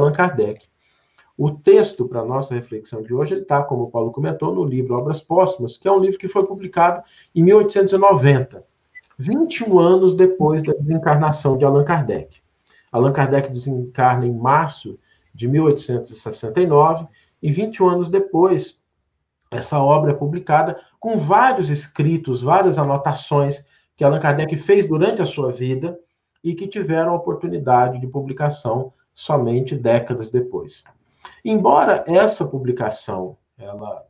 Allan Kardec. O texto para nossa reflexão de hoje está, como o Paulo comentou, no livro Obras Póstumas, que é um livro que foi publicado em 1890, 21 anos depois da desencarnação de Allan Kardec. Allan Kardec desencarna em março de 1869, e 21 anos depois, essa obra é publicada com vários escritos, várias anotações que Allan Kardec fez durante a sua vida e que tiveram oportunidade de publicação somente décadas depois. Embora essa publicação ela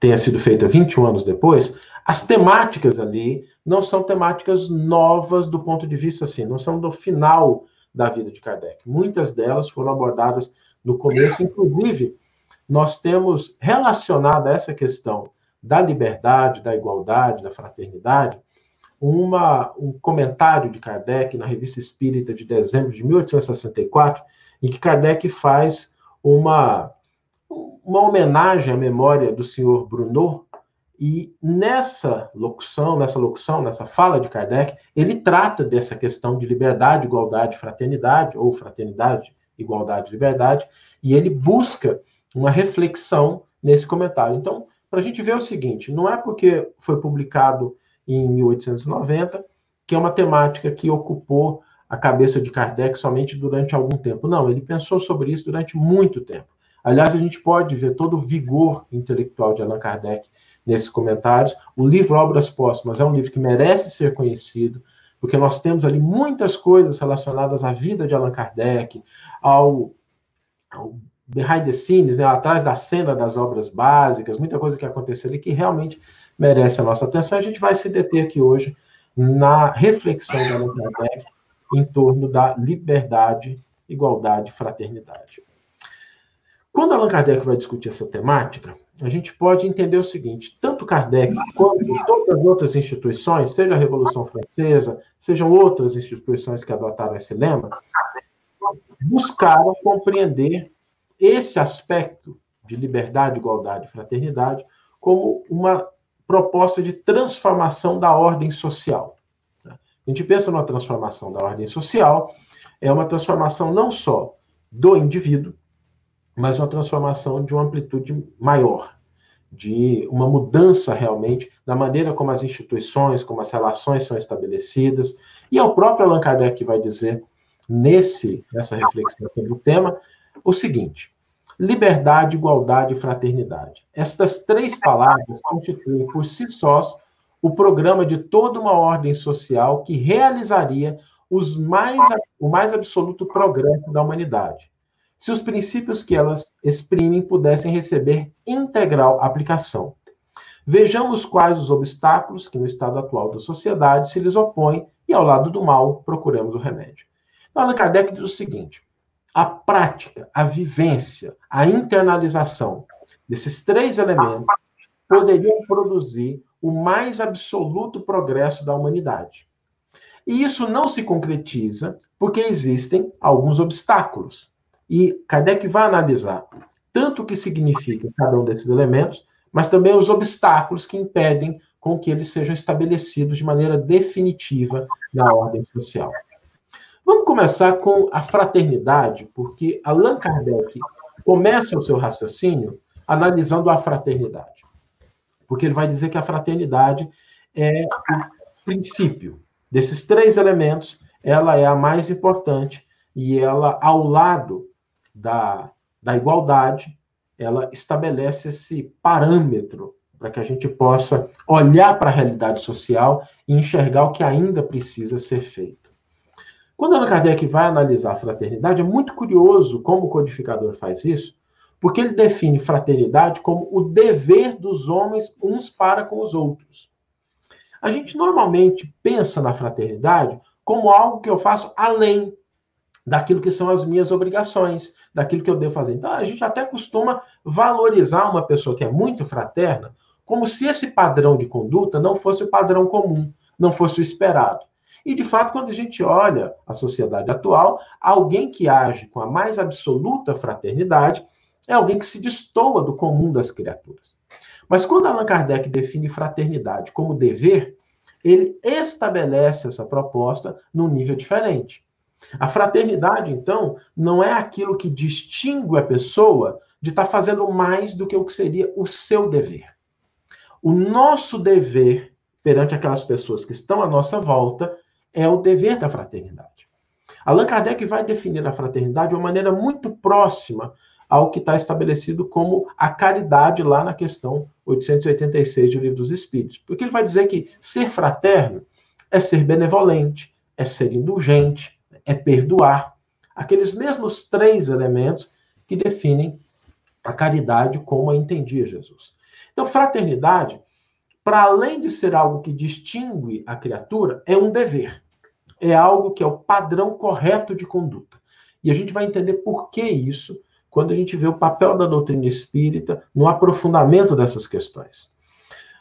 tenha sido feita 21 anos depois, as temáticas ali não são temáticas novas do ponto de vista assim, não são do final da vida de Kardec. Muitas delas foram abordadas no começo, inclusive nós temos relacionado essa questão da liberdade, da igualdade, da fraternidade, uma, um comentário de Kardec na Revista Espírita de dezembro de 1864, em que Kardec faz uma, uma homenagem à memória do senhor Bruno, e nessa locução, nessa locução, nessa fala de Kardec, ele trata dessa questão de liberdade, igualdade, fraternidade, ou fraternidade, igualdade, liberdade, e ele busca uma reflexão nesse comentário. Então, para a gente ver o seguinte, não é porque foi publicado em 1890 que é uma temática que ocupou a cabeça de Kardec somente durante algum tempo. Não, ele pensou sobre isso durante muito tempo. Aliás, a gente pode ver todo o vigor intelectual de Allan Kardec nesses comentários. O livro Obras Póstumas é um livro que merece ser conhecido, porque nós temos ali muitas coisas relacionadas à vida de Allan Kardec, ao, ao behind the scenes, né, atrás da cena das obras básicas, muita coisa que aconteceu ali que realmente merece a nossa atenção. A gente vai se deter aqui hoje na reflexão de Allan Kardec em torno da liberdade, igualdade e fraternidade. Quando Allan Kardec vai discutir essa temática, a gente pode entender o seguinte: tanto Kardec quanto todas as outras instituições, seja a Revolução Francesa, sejam outras instituições que adotaram esse lema, buscaram compreender esse aspecto de liberdade, igualdade e fraternidade como uma proposta de transformação da ordem social. A gente pensa numa transformação da ordem social, é uma transformação não só do indivíduo, mas uma transformação de uma amplitude maior, de uma mudança realmente da maneira como as instituições, como as relações são estabelecidas. E é o próprio Allan Kardec que vai dizer nesse nessa reflexão sobre o tema o seguinte: liberdade, igualdade e fraternidade. Estas três palavras constituem por si sós o programa de toda uma ordem social que realizaria mais, o mais absoluto progresso da humanidade se os princípios que elas exprimem pudessem receber integral aplicação. Vejamos quais os obstáculos que no estado atual da sociedade se lhes opõem e, ao lado do mal, procuremos o remédio. Allan Kardec diz o seguinte: a prática, a vivência, a internalização desses três elementos poderiam produzir o mais absoluto progresso da humanidade. E isso não se concretiza porque existem alguns obstáculos. E Kardec vai analisar tanto o que significa cada um desses elementos, mas também os obstáculos que impedem com que eles sejam estabelecidos de maneira definitiva na ordem social. Vamos começar com a fraternidade, porque Allan Kardec começa o seu raciocínio analisando a fraternidade. Porque ele vai dizer que a fraternidade é o princípio desses três elementos, ela é a mais importante e ela, ao lado da, da igualdade, ela estabelece esse parâmetro para que a gente possa olhar para a realidade social e enxergar o que ainda precisa ser feito. Quando Allan Kardec vai analisar a fraternidade, é muito curioso como o codificador faz isso, porque ele define fraternidade como o dever dos homens uns para com os outros. A gente normalmente pensa na fraternidade como algo que eu faço além daquilo que são as minhas obrigações, daquilo que eu devo fazer. Então, a gente até costuma valorizar uma pessoa que é muito fraterna, como se esse padrão de conduta não fosse o padrão comum, não fosse o esperado. E, de fato, quando a gente olha a sociedade atual, alguém que age com a mais absoluta fraternidade é alguém que se destoa do comum das criaturas. Mas quando Allan Kardec define fraternidade como dever, ele estabelece essa proposta num nível diferente. A fraternidade, então, não é aquilo que distingue a pessoa de estar tá fazendo mais do que o que seria o seu dever. O nosso dever perante aquelas pessoas que estão à nossa volta é o dever da fraternidade. Allan Kardec vai definir a fraternidade de uma maneira muito próxima ao que está estabelecido como a caridade lá na questão 886 do Livro dos Espíritos. Porque ele vai dizer que ser fraterno é ser benevolente, é ser indulgente, é perdoar. Aqueles mesmos três elementos que definem a caridade como a entendia Jesus. Então, fraternidade, para além de ser algo que distingue a criatura, é um dever. É algo que é o padrão correto de conduta. E a gente vai entender por que isso quando a gente vê o papel da doutrina espírita no aprofundamento dessas questões.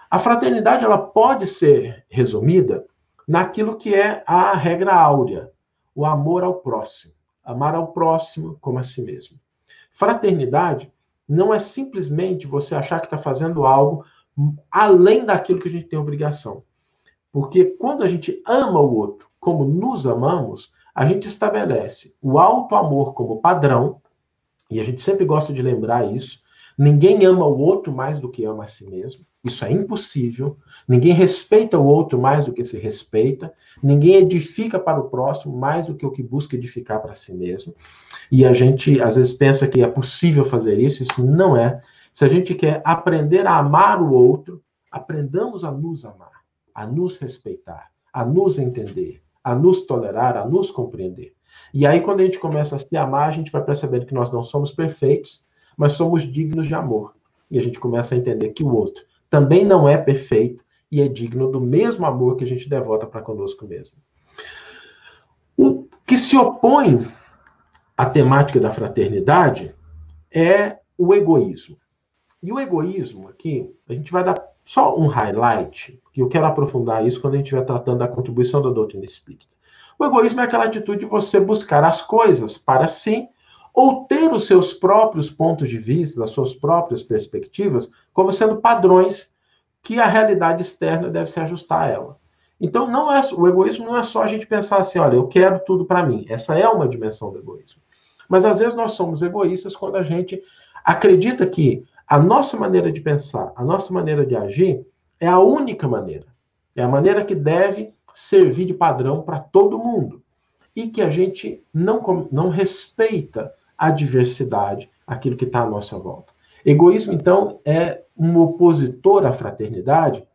A fraternidade ela pode ser resumida naquilo que é a regra áurea, o amor ao próximo. Amar ao próximo como a si mesmo. Fraternidade não é simplesmente você achar que está fazendo algo além daquilo que a gente tem obrigação. Porque quando a gente ama o outro como nos amamos, a gente estabelece o alto amor como padrão, e a gente sempre gosta de lembrar isso. Ninguém ama o outro mais do que ama a si mesmo. Isso é impossível. Ninguém respeita o outro mais do que se respeita. Ninguém edifica para o próximo mais do que o que busca edificar para si mesmo. E a gente às vezes pensa que é possível fazer isso, isso não é. Se a gente quer aprender a amar o outro, aprendamos a nos amar, a nos respeitar, a nos entender, a nos tolerar, a nos compreender. E aí, quando a gente começa a se amar, a gente vai percebendo que nós não somos perfeitos, mas somos dignos de amor. E a gente começa a entender que o outro também não é perfeito e é digno do mesmo amor que a gente devota para conosco mesmo. O que se opõe à temática da fraternidade é o egoísmo. E o egoísmo aqui, a gente vai dar só um highlight, que eu quero aprofundar isso quando a gente estiver tratando da contribuição da doutrina espírita. O egoísmo é aquela atitude de você buscar as coisas para si ou ter os seus próprios pontos de vista, as suas próprias perspectivas, como sendo padrões que a realidade externa deve se ajustar a ela. Então, não é o egoísmo não é só a gente pensar assim, olha, eu quero tudo para mim. Essa é uma dimensão do egoísmo. Mas às vezes nós somos egoístas quando a gente acredita que a nossa maneira de pensar, a nossa maneira de agir é a única maneira. É a maneira que deve servir de padrão para todo mundo. E que a gente não, não respeita a diversidade, aquilo que está à nossa volta. Egoísmo, então, é um opositor à fraternidade,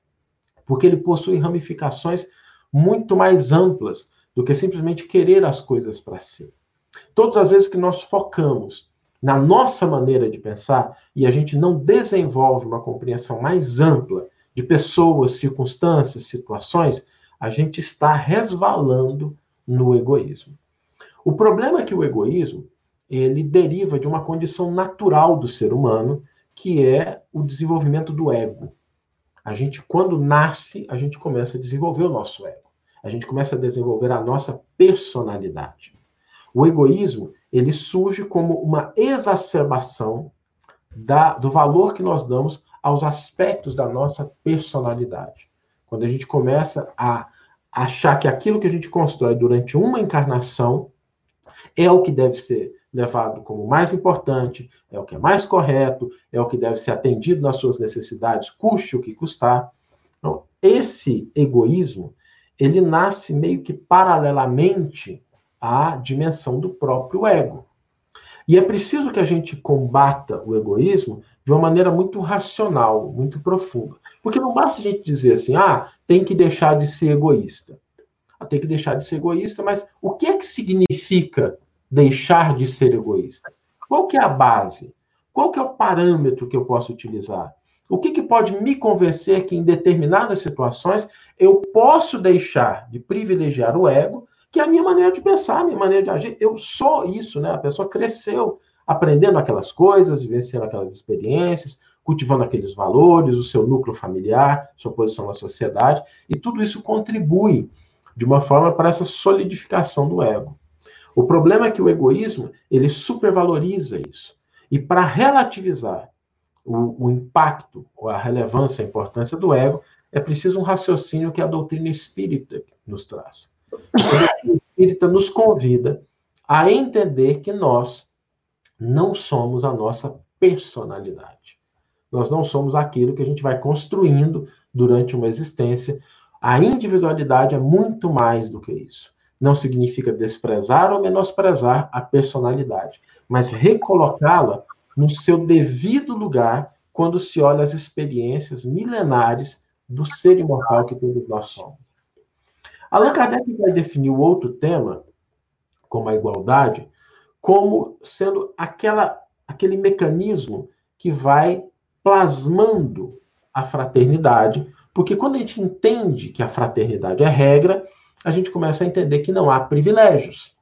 porque ele possui ramificações muito mais amplas do que simplesmente querer as coisas para si. Todas as vezes que nós focamos na nossa maneira de pensar e a gente não desenvolve uma compreensão mais ampla de pessoas, circunstâncias, situações, a gente está resvalando no egoísmo. O problema é que o egoísmo ele deriva de uma condição natural do ser humano, que é o desenvolvimento do ego. A gente, quando nasce, a gente começa a desenvolver o nosso ego. A gente começa a desenvolver a nossa personalidade. O egoísmo, ele surge como uma exacerbação da, do valor que nós damos aos aspectos da nossa personalidade. Quando a gente começa a achar que aquilo que a gente constrói durante uma encarnação é o que deve ser levado como mais importante, é o que é mais correto, é o que deve ser atendido nas suas necessidades, custe o que custar. Então, esse egoísmo, ele nasce meio que paralelamente à dimensão do próprio ego. E é preciso que a gente combata o egoísmo de uma maneira muito racional, muito profunda. Porque não basta a gente dizer assim, ah, tem que deixar de ser egoísta. Ah, tem que deixar de ser egoísta, mas o que é que significa deixar de ser egoísta? Qual que é a base? Qual que é o parâmetro que eu posso utilizar? O que, que pode me convencer que em determinadas situações eu posso deixar de privilegiar o ego, que é a minha maneira de pensar, a minha maneira de agir? Eu sou isso, né? A pessoa cresceu aprendendo aquelas coisas, vivenciando aquelas experiências, cultivando aqueles valores, o seu núcleo familiar, sua posição na sociedade, e tudo isso contribui de uma forma para essa solidificação do ego. O problema é que o egoísmo, ele supervaloriza isso. E para relativizar o, o impacto, a relevância, a importância do ego, é preciso um raciocínio que a doutrina espírita nos traz. Espírita nos convida a entender que nós não somos a nossa personalidade. Nós não somos aquilo que a gente vai construindo durante uma existência. A individualidade é muito mais do que isso. Não significa desprezar ou menosprezar a personalidade, mas recolocá-la no seu devido lugar quando se olha as experiências milenares do ser imortal que todos nós somos. Allan Kardec vai definir o outro tema, como a igualdade, como sendo aquela, aquele mecanismo que vai plasmando a fraternidade, porque quando a gente entende que a fraternidade é regra, a gente começa a entender que não há privilégios.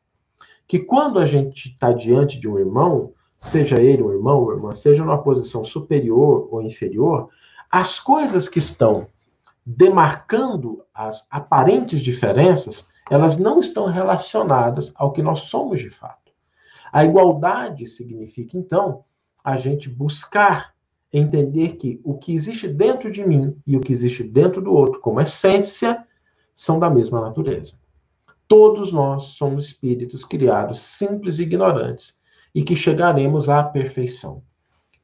Que quando a gente está diante de um irmão, seja ele um irmão ou irmã, seja numa posição superior ou inferior, as coisas que estão demarcando as aparentes diferenças, elas não estão relacionadas ao que nós somos de fato. A igualdade significa, então, a gente buscar entender que o que existe dentro de mim e o que existe dentro do outro, como essência, são da mesma natureza. Todos nós somos espíritos criados simples e ignorantes e que chegaremos à perfeição.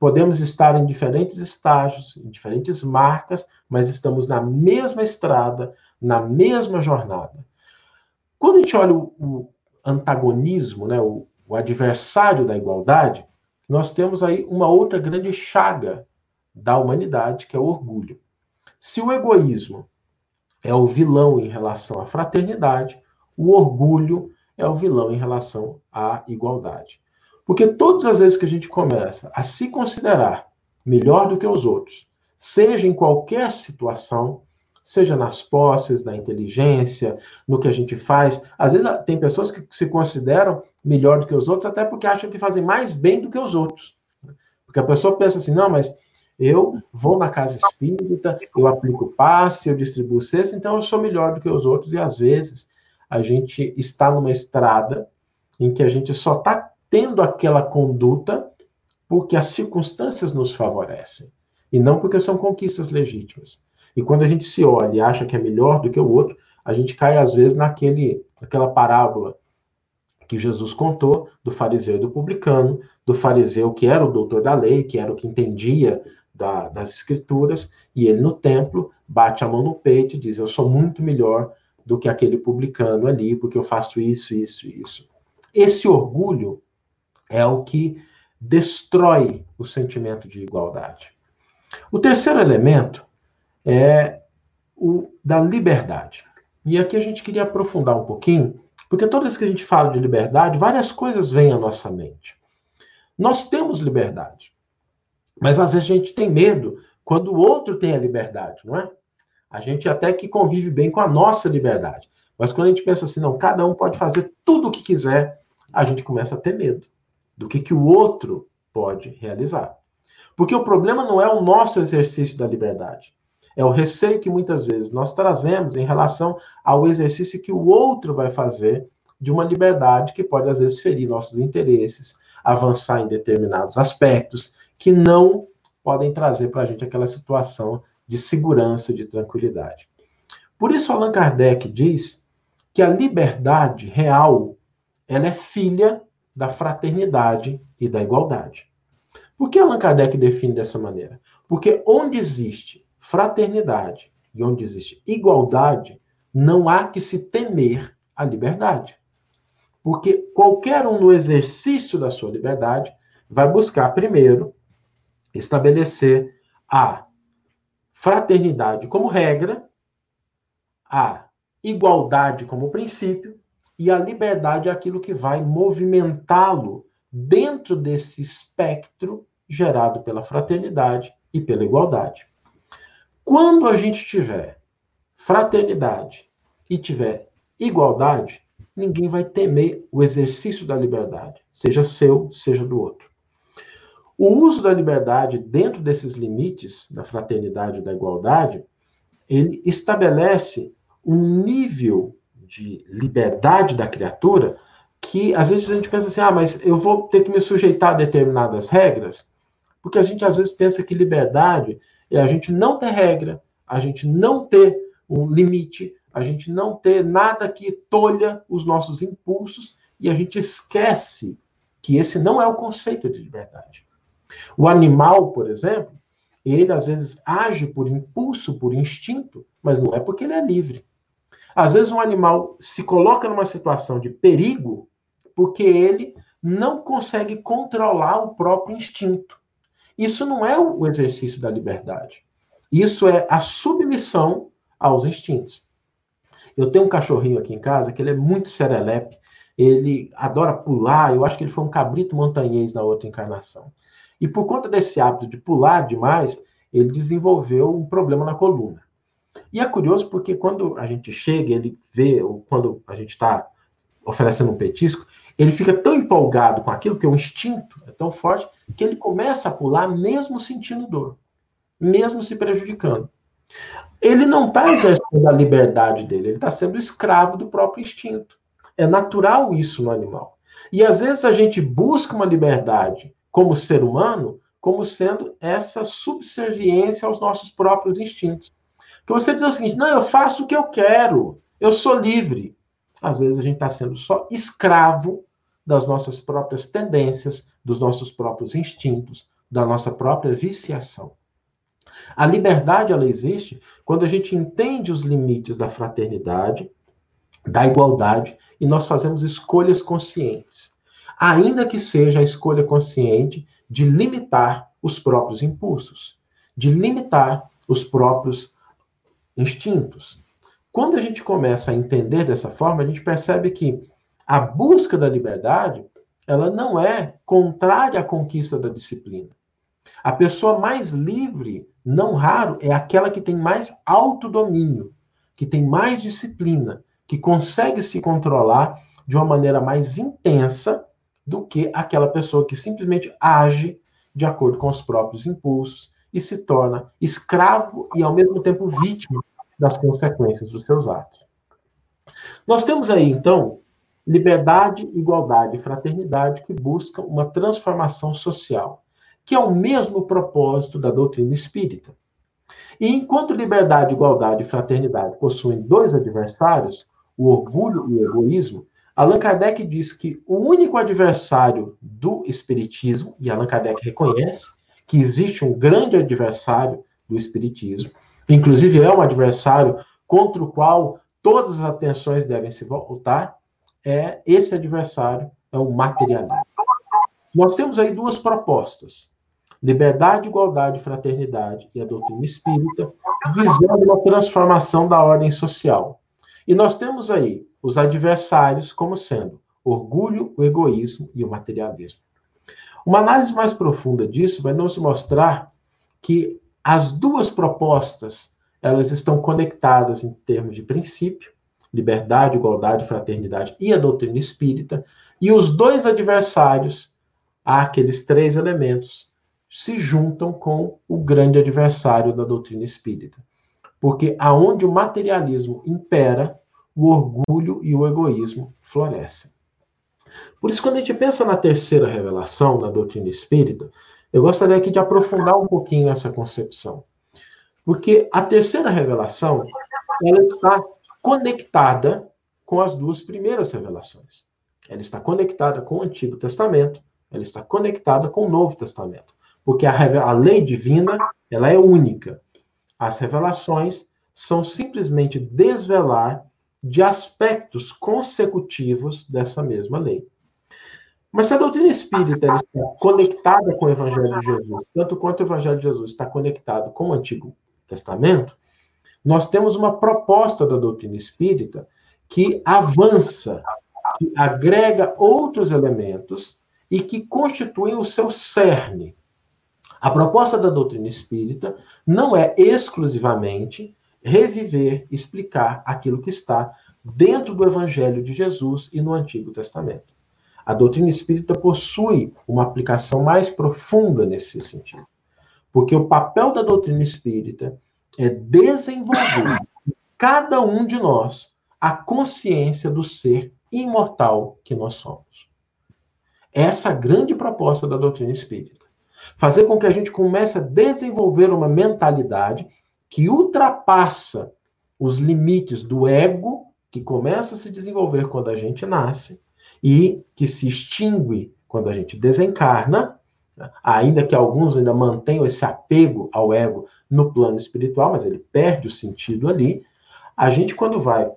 Podemos estar em diferentes estágios, em diferentes marcas, mas estamos na mesma estrada, na mesma jornada. Quando a gente olha o, o antagonismo, né, o, o adversário da igualdade, nós temos aí uma outra grande chaga da humanidade, que é o orgulho. Se o egoísmo é o vilão em relação à fraternidade, o orgulho é o vilão em relação à igualdade. Porque todas as vezes que a gente começa a se considerar melhor do que os outros, seja em qualquer situação, seja nas posses, na inteligência, no que a gente faz. Às vezes tem pessoas que se consideram melhor do que os outros, até porque acham que fazem mais bem do que os outros. Porque a pessoa pensa assim, não, mas eu vou na casa espírita, eu aplico passe, eu distribuo cesta, então eu sou melhor do que os outros, e às vezes a gente está numa estrada em que a gente só está tendo aquela conduta porque as circunstâncias nos favorecem e não porque são conquistas legítimas. E quando a gente se olha e acha que é melhor do que o outro, a gente cai às vezes naquele, naquela parábola que Jesus contou do fariseu e do publicano, do fariseu que era o doutor da lei, que era o que entendia da, das escrituras, e ele no templo bate a mão no peito e diz: Eu sou muito melhor do que aquele publicano ali, porque eu faço isso, isso, isso. Esse orgulho é o que destrói o sentimento de igualdade. O terceiro elemento é o da liberdade. E aqui a gente queria aprofundar um pouquinho, porque toda vez que a gente fala de liberdade, várias coisas vêm à nossa mente. Nós temos liberdade, mas às vezes a gente tem medo quando o outro tem a liberdade, não é? A gente até que convive bem com a nossa liberdade. Mas quando a gente pensa assim, não, cada um pode fazer tudo o que quiser, a gente começa a ter medo do que, que o outro pode realizar. Porque o problema não é o nosso exercício da liberdade. É o receio que muitas vezes nós trazemos em relação ao exercício que o outro vai fazer de uma liberdade que pode, às vezes, ferir nossos interesses, avançar em determinados aspectos que não podem trazer para a gente aquela situação de segurança, de tranquilidade. Por isso, Allan Kardec diz que a liberdade real ela é filha da fraternidade e da igualdade. Por que Allan Kardec define dessa maneira? Porque onde existe fraternidade e onde existe igualdade, não há que se temer a liberdade. Porque qualquer um no exercício da sua liberdade vai buscar primeiro estabelecer a fraternidade como regra, a igualdade como princípio e a liberdade é aquilo que vai movimentá-lo dentro desse espectro gerado pela fraternidade e pela igualdade. Quando a gente tiver fraternidade e tiver igualdade, ninguém vai temer o exercício da liberdade, seja seu, seja do outro. O uso da liberdade dentro desses limites da fraternidade e da igualdade, ele estabelece um nível de liberdade da criatura, que às vezes a gente pensa assim, ah, mas eu vou ter que me sujeitar a determinadas regras, porque a gente às vezes pensa que liberdade é a gente não ter regra, a gente não ter um limite, a gente não ter nada que tolha os nossos impulsos e a gente esquece que esse não é o conceito de liberdade. O animal, por exemplo, ele às vezes age por impulso, por instinto, mas não é porque ele é livre. Às vezes um animal se coloca numa situação de perigo porque ele não consegue controlar o próprio instinto. Isso não é o exercício da liberdade. Isso é a submissão aos instintos. Eu tenho um cachorrinho aqui em casa que ele é muito serelepe, ele adora pular, eu acho que ele foi um cabrito montanhês na outra encarnação. E por conta desse hábito de pular demais, ele desenvolveu um problema na coluna. E é curioso porque quando a gente chega, ele vê, ou quando a gente está oferecendo um petisco, ele fica tão empolgado com aquilo, que o instinto é tão forte, que ele começa a pular mesmo sentindo dor, mesmo se prejudicando. Ele não está exercendo a liberdade dele, ele está sendo escravo do próprio instinto. É natural isso no animal. E às vezes a gente busca uma liberdade como ser humano, como sendo essa subserviência aos nossos próprios instintos. Que você diz o seguinte: não, eu faço o que eu quero, eu sou livre. Às vezes a gente está sendo só escravo das nossas próprias tendências, dos nossos próprios instintos, da nossa própria viciação. A liberdade ela existe quando a gente entende os limites da fraternidade, da igualdade e nós fazemos escolhas conscientes. Ainda que seja a escolha consciente de limitar os próprios impulsos, de limitar os próprios instintos. Quando a gente começa a entender dessa forma, a gente percebe que a busca da liberdade, ela não é contrária à conquista da disciplina. A pessoa mais livre, não raro, é aquela que tem mais autodomínio, que tem mais disciplina, que consegue se controlar de uma maneira mais intensa do que aquela pessoa que simplesmente age de acordo com os próprios impulsos e se torna escravo e ao mesmo tempo vítima das consequências dos seus atos. Nós temos aí, então, liberdade, igualdade e fraternidade que buscam uma transformação social, que é o mesmo propósito da doutrina espírita. E enquanto liberdade, igualdade e fraternidade possuem dois adversários, o orgulho e o egoísmo, Allan Kardec diz que o único adversário do espiritismo, e Allan Kardec reconhece que existe um grande adversário do espiritismo, inclusive é um adversário contra o qual todas as atenções devem se voltar, é esse adversário é o materialismo. Nós temos aí duas propostas: liberdade, igualdade, fraternidade e a doutrina espírita, visando uma transformação da ordem social. E nós temos aí os adversários como sendo orgulho, o egoísmo e o materialismo. Uma análise mais profunda disso vai nos mostrar que as duas propostas elas estão conectadas em termos de princípio, liberdade, igualdade, fraternidade e a doutrina espírita, e os dois adversários, aqueles três elementos, se juntam com o grande adversário da doutrina espírita. Porque aonde o materialismo impera, o orgulho e o egoísmo florescem. Por isso, quando a gente pensa na terceira revelação, na doutrina espírita, eu gostaria aqui de aprofundar um pouquinho essa concepção. Porque a terceira revelação, ela está conectada com as duas primeiras revelações. Ela está conectada com o Antigo Testamento, ela está conectada com o Novo Testamento. Porque a, a lei divina, ela é única. As revelações são simplesmente desvelar de aspectos consecutivos dessa mesma lei. Mas se a doutrina espírita está conectada com o Evangelho de Jesus, tanto quanto o Evangelho de Jesus está conectado com o Antigo Testamento, nós temos uma proposta da doutrina espírita que avança, que agrega outros elementos e que constituem o seu cerne. A proposta da doutrina espírita não é exclusivamente reviver, explicar aquilo que está dentro do Evangelho de Jesus e no Antigo Testamento. A doutrina espírita possui uma aplicação mais profunda nesse sentido. Porque o papel da doutrina espírita é desenvolver em cada um de nós a consciência do ser imortal que nós somos. Essa é a grande proposta da doutrina espírita. Fazer com que a gente comece a desenvolver uma mentalidade que ultrapassa os limites do ego que começa a se desenvolver quando a gente nasce e que se extingue quando a gente desencarna, ainda que alguns ainda mantenham esse apego ao ego no plano espiritual, mas ele perde o sentido ali. A gente, quando vai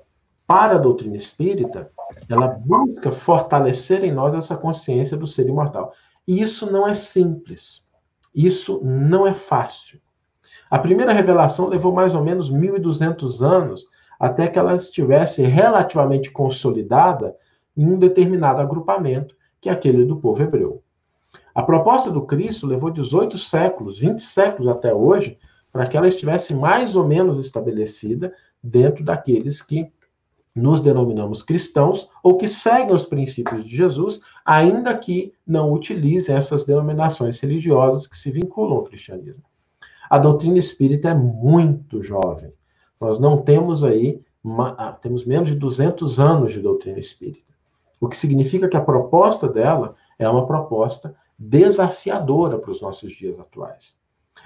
para a doutrina espírita, ela busca fortalecer em nós essa consciência do ser imortal. E isso não é simples. Isso não é fácil. A primeira revelação levou mais ou menos 1.200 anos até que ela estivesse relativamente consolidada em um determinado agrupamento, que é aquele do povo hebreu. A proposta do Cristo levou 18 séculos, 20 séculos até hoje, para que ela estivesse mais ou menos estabelecida dentro daqueles que nos denominamos cristãos ou que seguem os princípios de Jesus, ainda que não utilizem essas denominações religiosas que se vinculam ao cristianismo. A doutrina espírita é muito jovem. Nós não temos aí, ah, temos menos de 200 anos de doutrina espírita. O que significa que a proposta dela é uma proposta desafiadora para os nossos dias atuais.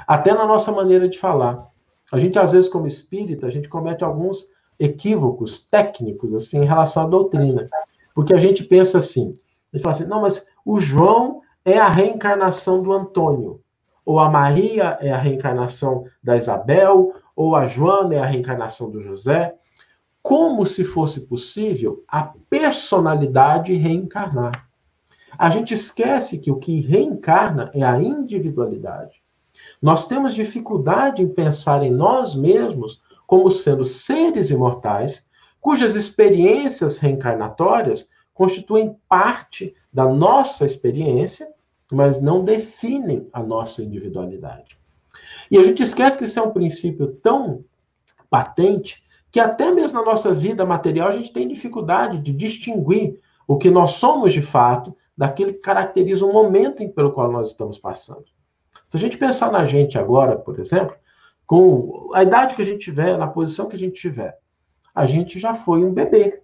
Até na nossa maneira de falar. A gente, às vezes, como espírita, a gente comete alguns equívocos técnicos, assim, em relação à doutrina. Porque a gente pensa assim, a gente fala assim, não, mas o João é a reencarnação do Antônio ou a Maria é a reencarnação da Isabel, ou a Joana é a reencarnação do José, como se fosse possível a personalidade reencarnar. A gente esquece que o que reencarna é a individualidade. Nós temos dificuldade em pensar em nós mesmos como sendo seres imortais, cujas experiências reencarnatórias constituem parte da nossa experiência mas não definem a nossa individualidade. E a gente esquece que isso é um princípio tão patente que até mesmo na nossa vida material a gente tem dificuldade de distinguir o que nós somos de fato daquilo que caracteriza o momento pelo qual nós estamos passando. Se a gente pensar na gente agora, por exemplo, com a idade que a gente tiver, na posição que a gente tiver, a gente já foi um bebê.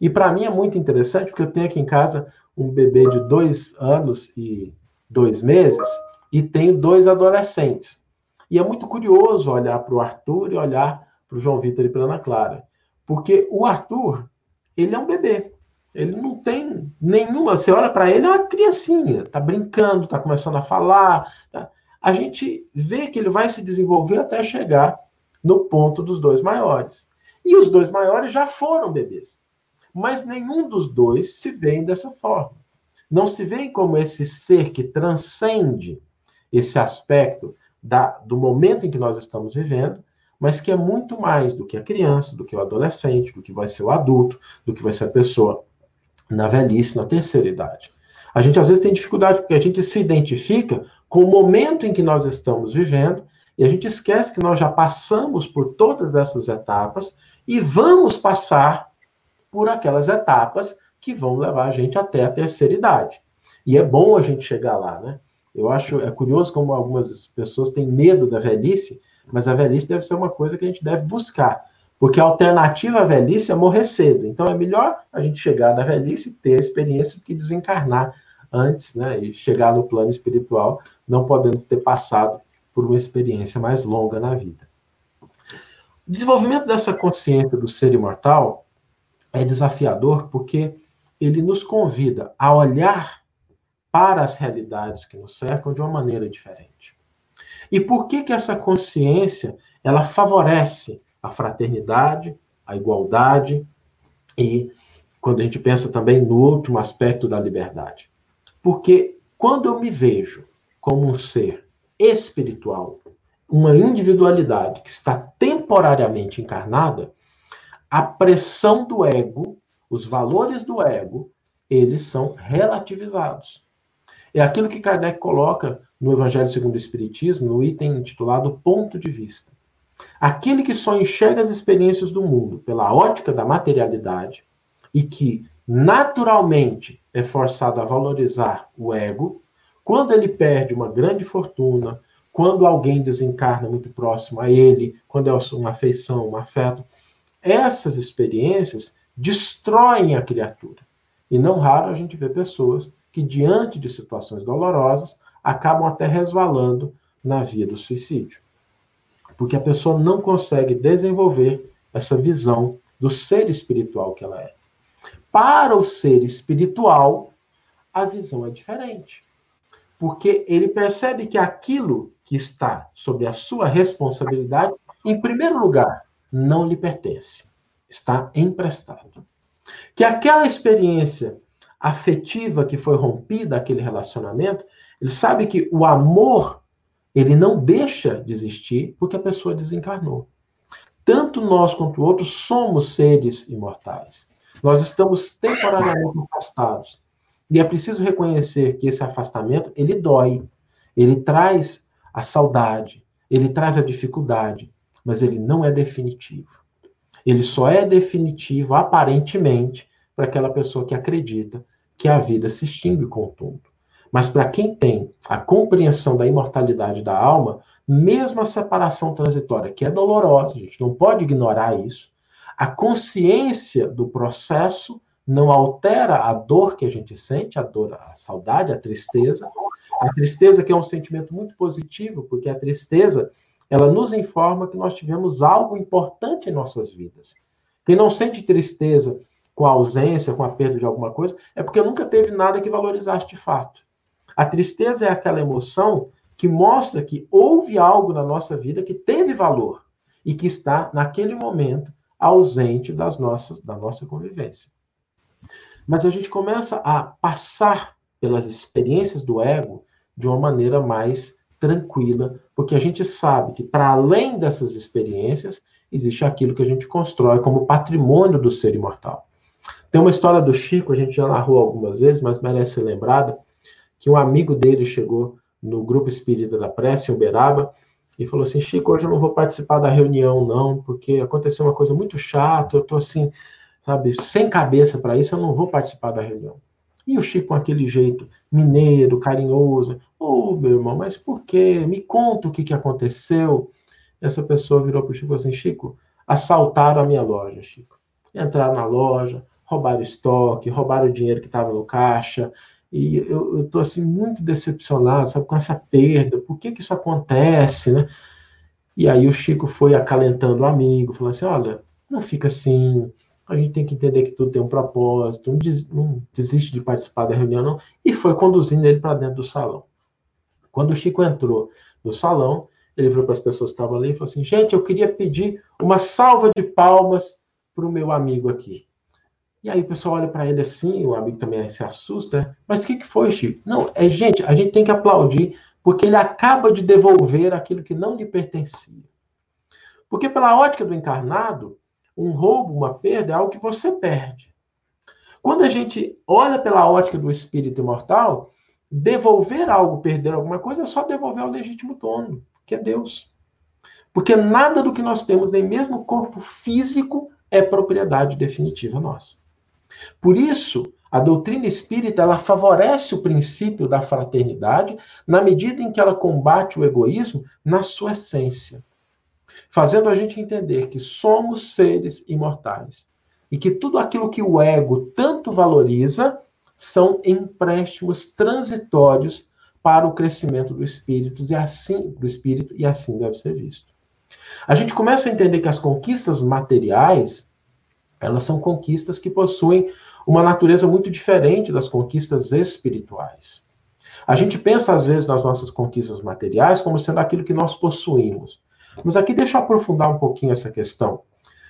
E para mim é muito interessante, porque eu tenho aqui em casa um bebê de dois anos e dois meses e tenho dois adolescentes. E é muito curioso olhar para o Arthur e olhar para o João Vitor e para Ana Clara. Porque o Arthur, ele é um bebê. Ele não tem nenhuma. Você olha para ele, é uma criancinha. Está brincando, está começando a falar. Tá? A gente vê que ele vai se desenvolver até chegar no ponto dos dois maiores. E os dois maiores já foram bebês mas nenhum dos dois se vê dessa forma. Não se vê como esse ser que transcende esse aspecto da, do momento em que nós estamos vivendo, mas que é muito mais do que a criança, do que o adolescente, do que vai ser o adulto, do que vai ser a pessoa na velhice, na terceira idade. A gente às vezes tem dificuldade porque a gente se identifica com o momento em que nós estamos vivendo e a gente esquece que nós já passamos por todas essas etapas e vamos passar por aquelas etapas que vão levar a gente até a terceira idade. E é bom a gente chegar lá, né? Eu acho é curioso como algumas pessoas têm medo da velhice, mas a velhice deve ser uma coisa que a gente deve buscar, porque a alternativa à velhice é morrer cedo. Então é melhor a gente chegar na velhice e ter a experiência do que desencarnar antes, né? E chegar no plano espiritual não podendo ter passado por uma experiência mais longa na vida. O desenvolvimento dessa consciência do ser imortal é desafiador porque ele nos convida a olhar para as realidades que nos cercam de uma maneira diferente. E por que que essa consciência ela favorece a fraternidade, a igualdade e quando a gente pensa também no último aspecto da liberdade? Porque quando eu me vejo como um ser espiritual, uma individualidade que está temporariamente encarnada, a pressão do ego, os valores do ego, eles são relativizados. É aquilo que Kardec coloca no Evangelho segundo o Espiritismo, no item intitulado Ponto de Vista. Aquele que só enxerga as experiências do mundo pela ótica da materialidade e que naturalmente é forçado a valorizar o ego, quando ele perde uma grande fortuna, quando alguém desencarna muito próximo a ele, quando é uma afeição, um afeto, essas experiências destroem a criatura. E não raro a gente vê pessoas que, diante de situações dolorosas, acabam até resvalando na via do suicídio. Porque a pessoa não consegue desenvolver essa visão do ser espiritual que ela é. Para o ser espiritual, a visão é diferente. Porque ele percebe que aquilo que está sob a sua responsabilidade, em primeiro lugar, não lhe pertence, está emprestado. Que aquela experiência afetiva que foi rompida, aquele relacionamento, ele sabe que o amor, ele não deixa de existir porque a pessoa desencarnou. Tanto nós quanto outros somos seres imortais. Nós estamos temporariamente afastados. E é preciso reconhecer que esse afastamento, ele dói. Ele traz a saudade, ele traz a dificuldade, mas ele não é definitivo. Ele só é definitivo, aparentemente, para aquela pessoa que acredita que a vida se extingue com o todo. Mas para quem tem a compreensão da imortalidade da alma, mesmo a separação transitória, que é dolorosa, a gente não pode ignorar isso, a consciência do processo não altera a dor que a gente sente, a dor, a saudade, a tristeza. A tristeza que é um sentimento muito positivo, porque a tristeza, ela nos informa que nós tivemos algo importante em nossas vidas. Quem não sente tristeza com a ausência, com a perda de alguma coisa, é porque nunca teve nada que valorizasse de fato. A tristeza é aquela emoção que mostra que houve algo na nossa vida que teve valor e que está, naquele momento, ausente das nossas, da nossa convivência. Mas a gente começa a passar pelas experiências do ego de uma maneira mais tranquila, porque a gente sabe que, para além dessas experiências, existe aquilo que a gente constrói como patrimônio do ser imortal. Tem uma história do Chico, a gente já narrou algumas vezes, mas merece ser lembrada, que um amigo dele chegou no grupo espírita da prece, em Uberaba, e falou assim, Chico, hoje eu não vou participar da reunião, não, porque aconteceu uma coisa muito chata, eu tô assim, sabe, sem cabeça para isso, eu não vou participar da reunião. E o Chico, com aquele jeito mineiro, carinhoso, ô, oh, meu irmão, mas por quê? Me conta o que, que aconteceu. Essa pessoa virou para o Chico assim, Chico, assaltaram a minha loja, Chico. Entraram na loja, roubaram estoque, roubaram o dinheiro que estava no caixa. E eu estou assim muito decepcionado, sabe, com essa perda. Por que que isso acontece, né? E aí o Chico foi acalentando o amigo, falou assim, olha, não fica assim, a gente tem que entender que tudo tem um propósito, não, des, não desiste de participar da reunião, não. E foi conduzindo ele para dentro do salão. Quando o Chico entrou no salão, ele virou para as pessoas que estavam ali e falou assim: gente, eu queria pedir uma salva de palmas para o meu amigo aqui. E aí o pessoal olha para ele assim, o amigo também se assusta. Mas o que, que foi, Chico? Não, é gente, a gente tem que aplaudir, porque ele acaba de devolver aquilo que não lhe pertencia. Porque pela ótica do encarnado, um roubo, uma perda é algo que você perde. Quando a gente olha pela ótica do espírito imortal, devolver algo, perder alguma coisa, é só devolver ao legítimo dono, que é Deus. Porque nada do que nós temos, nem mesmo o corpo físico, é propriedade definitiva nossa. Por isso, a doutrina espírita ela favorece o princípio da fraternidade na medida em que ela combate o egoísmo na sua essência, fazendo a gente entender que somos seres imortais e que tudo aquilo que o ego tanto valoriza são empréstimos transitórios para o crescimento do espírito e assim do espírito e assim deve ser visto. A gente começa a entender que as conquistas materiais elas são conquistas que possuem uma natureza muito diferente das conquistas espirituais. A gente pensa, às vezes, nas nossas conquistas materiais como sendo aquilo que nós possuímos. Mas aqui deixa eu aprofundar um pouquinho essa questão.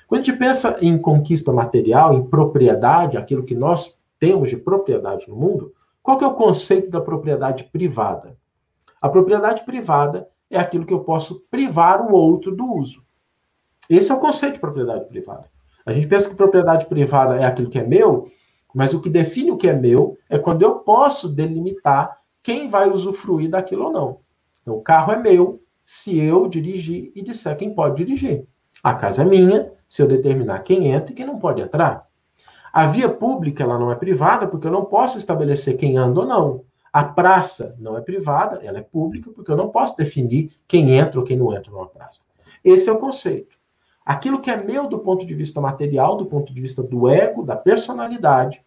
Quando a gente pensa em conquista material, em propriedade, aquilo que nós temos de propriedade no mundo, qual que é o conceito da propriedade privada? A propriedade privada é aquilo que eu posso privar o outro do uso. Esse é o conceito de propriedade privada. A gente pensa que propriedade privada é aquilo que é meu, mas o que define o que é meu é quando eu posso delimitar quem vai usufruir daquilo ou não. Então, o carro é meu se eu dirigir e disser quem pode dirigir. A casa é minha se eu determinar quem entra e quem não pode entrar. A via pública ela não é privada porque eu não posso estabelecer quem anda ou não. A praça não é privada, ela é pública porque eu não posso definir quem entra ou quem não entra numa praça. Esse é o conceito. Aquilo que é meu do ponto de vista material, do ponto de vista do ego, da personalidade,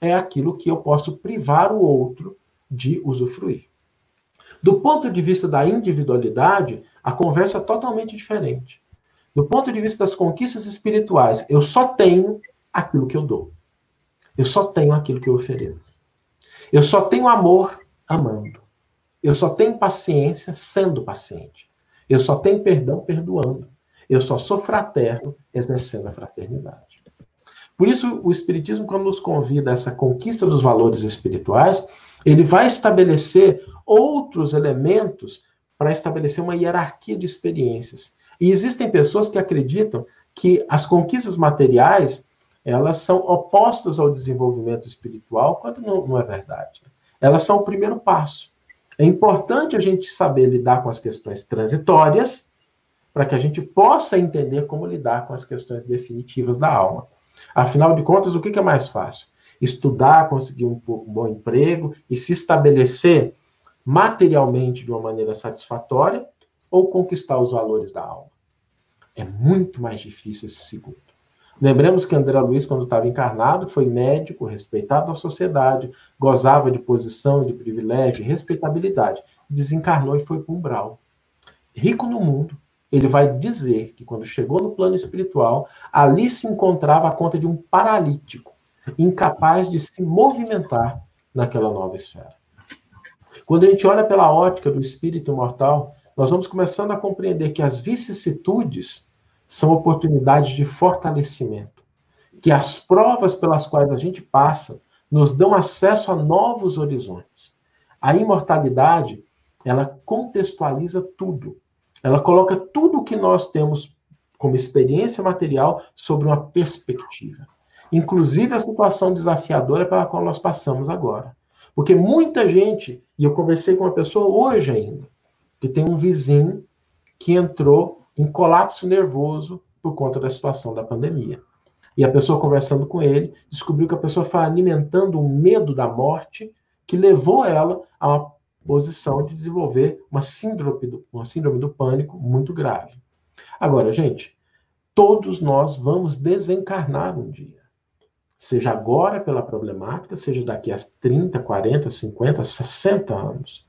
é aquilo que eu posso privar o outro de usufruir. Do ponto de vista da individualidade, a conversa é totalmente diferente. do ponto de vista das conquistas espirituais, eu só tenho aquilo que eu dou. Eu só tenho aquilo que eu ofereço. Eu só tenho amor amando. Eu só tenho paciência sendo paciente. Eu só tenho perdão perdoando. Eu só sou fraterno exercendo a fraternidade. Por isso, o Espiritismo, quando nos convida a essa conquista dos valores espirituais, ele vai estabelecer outros elementos para estabelecer uma hierarquia de experiências. E existem pessoas que acreditam que as conquistas materiais elas são opostas ao desenvolvimento espiritual, quando não, não é verdade. Elas são o primeiro passo. É importante a gente saber lidar com as questões transitórias, para que a gente possa entender como lidar com as questões definitivas da alma. Afinal de contas, o que é mais fácil? Estudar, conseguir um, bom emprego e se estabelecer materialmente de uma maneira satisfatória ou conquistar os valores da alma? É muito mais difícil esse segundo. Lembremos que André Luiz, quando estava encarnado, foi médico, respeitado na sociedade, gozava de posição, de privilégio, respeitabilidade. Desencarnou e foi para umbral. Rico no mundo, ele vai dizer que quando chegou no plano espiritual, ali se encontrava a conta de um paralítico, incapaz de se movimentar naquela nova esfera. Quando a gente olha pela ótica do espírito imortal, nós vamos começando a compreender que as vicissitudes são oportunidades de fortalecimento, que as provas pelas quais a gente passa nos dão acesso a novos horizontes. A imortalidade, ela contextualiza tudo. Ela coloca tudo o que nós temos como experiência material sobre uma perspectiva. Inclusive a situação desafiadora pela qual nós passamos agora. Porque muita gente, e eu conversei com uma pessoa hoje ainda, que tem um vizinho que entrou em colapso nervoso por conta da situação da pandemia. E a pessoa conversando com ele, descobriu que a pessoa foi alimentando um medo da morte que levou ela a uma posição de desenvolver uma síndrome do, uma síndrome do pânico muito grave. Agora, gente, todos nós vamos desencarnar um dia. Seja agora pela problemática, seja daqui a 30, 40, 50, 60 anos.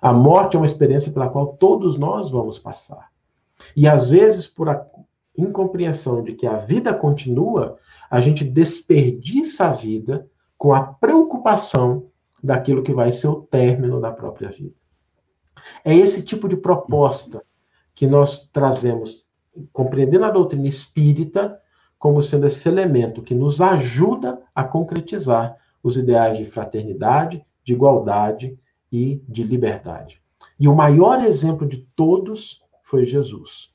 A morte é uma experiência pela qual todos nós vamos passar. E às vezes, por a incompreensão de que a vida continua, a gente desperdiça a vida com a preocupação daquilo que vai ser o término da própria vida. É esse tipo de proposta que nós trazemos, compreendendo a doutrina espírita como sendo esse elemento que nos ajuda a concretizar os ideais de fraternidade, de igualdade e de liberdade. E o maior exemplo de todos foi Jesus.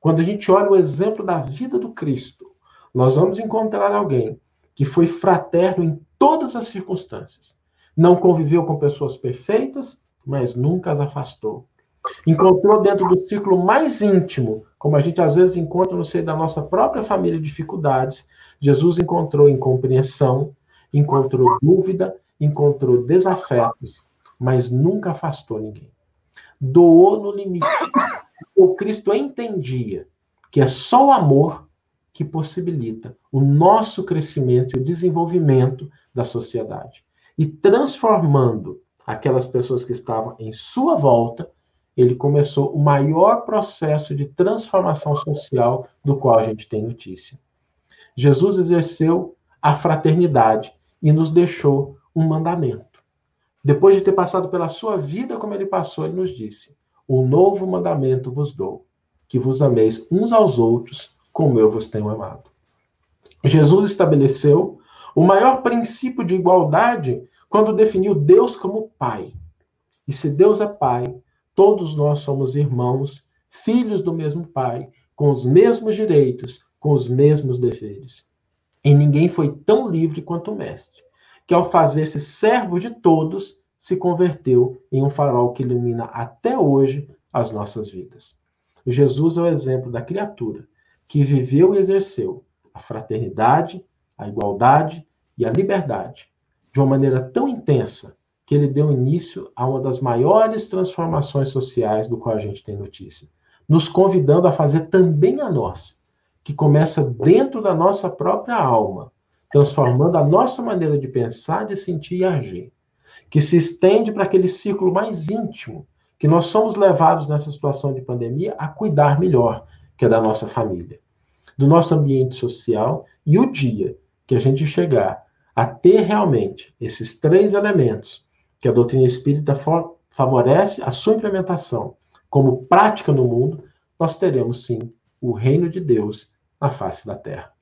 Quando a gente olha o exemplo da vida do Cristo, nós vamos encontrar alguém que foi fraterno em todas as circunstâncias. Não conviveu com pessoas perfeitas, mas nunca as afastou. Encontrou dentro do círculo mais íntimo, como a gente às vezes encontra no seio da nossa própria família dificuldades, Jesus encontrou incompreensão, encontrou dúvida, encontrou desafetos, mas nunca afastou ninguém. Doou no limite, o Cristo entendia que é só o amor que possibilita o nosso crescimento e o desenvolvimento da sociedade. E transformando aquelas pessoas que estavam em sua volta, ele começou o maior processo de transformação social do qual a gente tem notícia. Jesus exerceu a fraternidade e nos deixou um mandamento. Depois de ter passado pela sua vida como ele passou, ele nos disse: um novo mandamento vos dou, que vos ameis uns aos outros, como eu vos tenho amado. Jesus estabeleceu o maior princípio de igualdade quando definiu Deus como Pai. E se Deus é Pai, todos nós somos irmãos, filhos do mesmo Pai, com os mesmos direitos, com os mesmos deveres. E ninguém foi tão livre quanto o Mestre, que ao fazer-se servo de todos, se converteu em um farol que ilumina até hoje as nossas vidas. Jesus é o exemplo da criatura que viveu e exerceu a fraternidade, a igualdade e a liberdade de uma maneira tão intensa que ele deu início a uma das maiores transformações sociais do qual a gente tem notícia, nos convidando a fazer também a nossa, que começa dentro da nossa própria alma, transformando a nossa maneira de pensar, de sentir e agir que se estende para aquele círculo mais íntimo, que nós somos levados nessa situação de pandemia a cuidar melhor, que é da nossa família, do nosso ambiente social e o dia que a gente chegar a ter realmente esses três elementos que a doutrina espírita favorece a sua implementação como prática no mundo, nós teremos sim o reino de Deus na face da terra.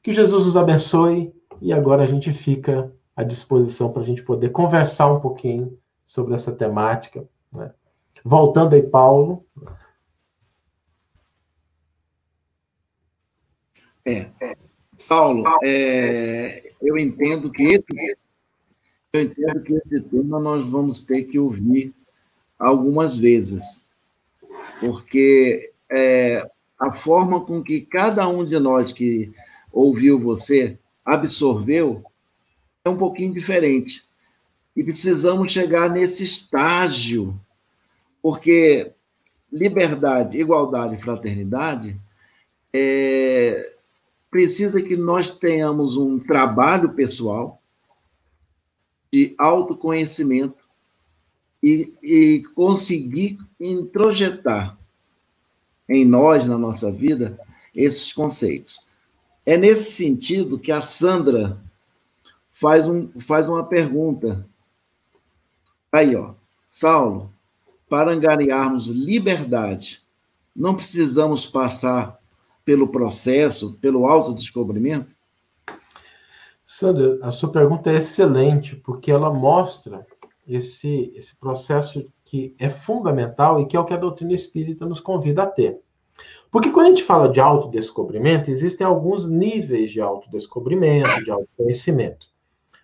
Que Jesus nos abençoe e agora a gente fica à disposição para a gente poder conversar um pouquinho sobre essa temática. Né? Voltando aí, Paulo. É, Saulo, é, eu entendo que esse, eu entendo que esse tema nós vamos ter que ouvir algumas vezes, porque é, a forma com que cada um de nós que ouviu você absorveu é um pouquinho diferente. E precisamos chegar nesse estágio, porque liberdade, igualdade e fraternidade é, precisa que nós tenhamos um trabalho pessoal de autoconhecimento e, e conseguir introjetar em nós, na nossa vida, esses conceitos. É nesse sentido que a Sandra faz, um, faz uma pergunta. Aí, ó. Saulo, para angariarmos liberdade, não precisamos passar pelo processo, pelo autodescobrimento? Sandra, a sua pergunta é excelente, porque ela mostra esse, esse processo que é fundamental e que é o que a doutrina espírita nos convida a ter. Porque quando a gente fala de autodescobrimento, existem alguns níveis de autodescobrimento, de autoconhecimento.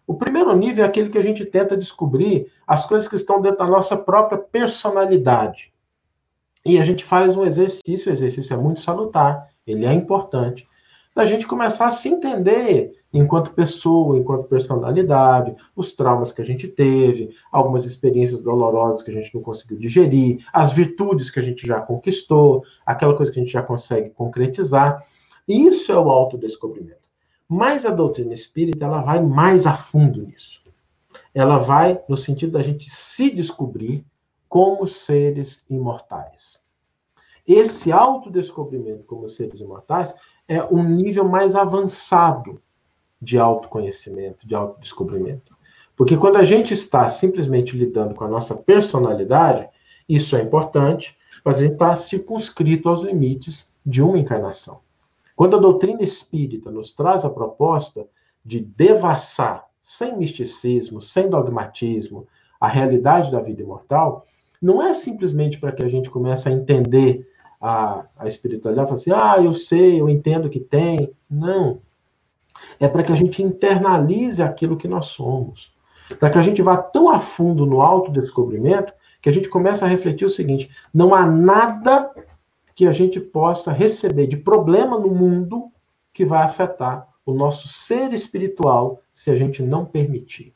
O primeiro nível é aquele que a gente tenta descobrir as coisas que estão dentro da nossa própria personalidade. E a gente faz um exercício, o exercício é muito salutar, ele é importante, da gente começar a se entender enquanto pessoa, enquanto personalidade, os traumas que a gente teve, algumas experiências dolorosas que a gente não conseguiu digerir, as virtudes que a gente já conquistou, aquela coisa que a gente já consegue concretizar. Isso é o autodescobrimento. Mas a doutrina espírita, ela vai mais a fundo nisso. Ela vai no sentido da gente se descobrir como seres imortais. Esse autodescobrimento como seres imortais é um nível mais avançado de autoconhecimento, de autodescobrimento. Porque quando a gente está simplesmente lidando com a nossa personalidade, isso é importante, mas a gente está circunscrito aos limites de uma encarnação. Quando a doutrina espírita nos traz a proposta de devassar, sem misticismo, sem dogmatismo, a realidade da vida imortal, não é simplesmente para que a gente comece a entender a, a espiritualidade, falar assim, ah, eu sei, eu entendo que tem. Não. É para que a gente internalize aquilo que nós somos. Para que a gente vá tão a fundo no autodescobrimento que a gente comece a refletir o seguinte: não há nada que a gente possa receber de problema no mundo que vai afetar o nosso ser espiritual se a gente não permitir.